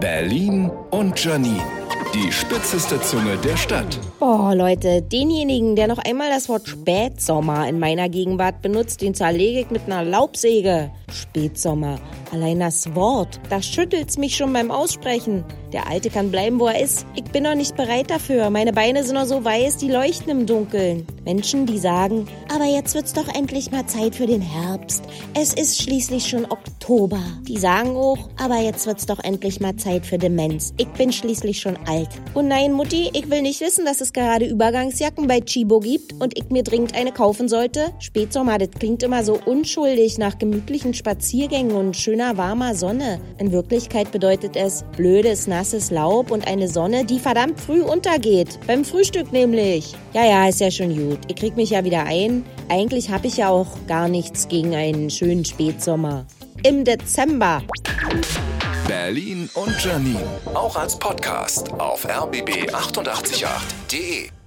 Berlin und Janine. Die spitzeste Zunge der Stadt. Boah, Leute, denjenigen, der noch einmal das Wort Spätsommer in meiner Gegenwart benutzt, den zerlege ich mit einer Laubsäge. Spätsommer. Allein das Wort, da schüttelt's mich schon beim Aussprechen. Der Alte kann bleiben, wo er ist. Ich bin noch nicht bereit dafür. Meine Beine sind noch so weiß, die leuchten im Dunkeln. Menschen, die sagen, aber jetzt wird's doch endlich mal Zeit für den Herbst. Es ist schließlich schon Oktober. Die sagen auch, aber jetzt wird's doch endlich mal Zeit für Demenz. Ich bin schließlich schon alt. Und nein, Mutti, ich will nicht wissen, dass es gerade Übergangsjacken bei Chibo gibt und ich mir dringend eine kaufen sollte. Spätsommer, das klingt immer so unschuldig nach gemütlichen Spaziergängen und schöner warmer Sonne. In Wirklichkeit bedeutet es blödes, nasses Laub und eine Sonne, die verdammt früh untergeht. Beim Frühstück nämlich. Ja, ja, ist ja schon gut. Ich krieg mich ja wieder ein. Eigentlich habe ich ja auch gar nichts gegen einen schönen Spätsommer. Im Dezember. Berlin und Janine. Auch als Podcast auf rbb888.de.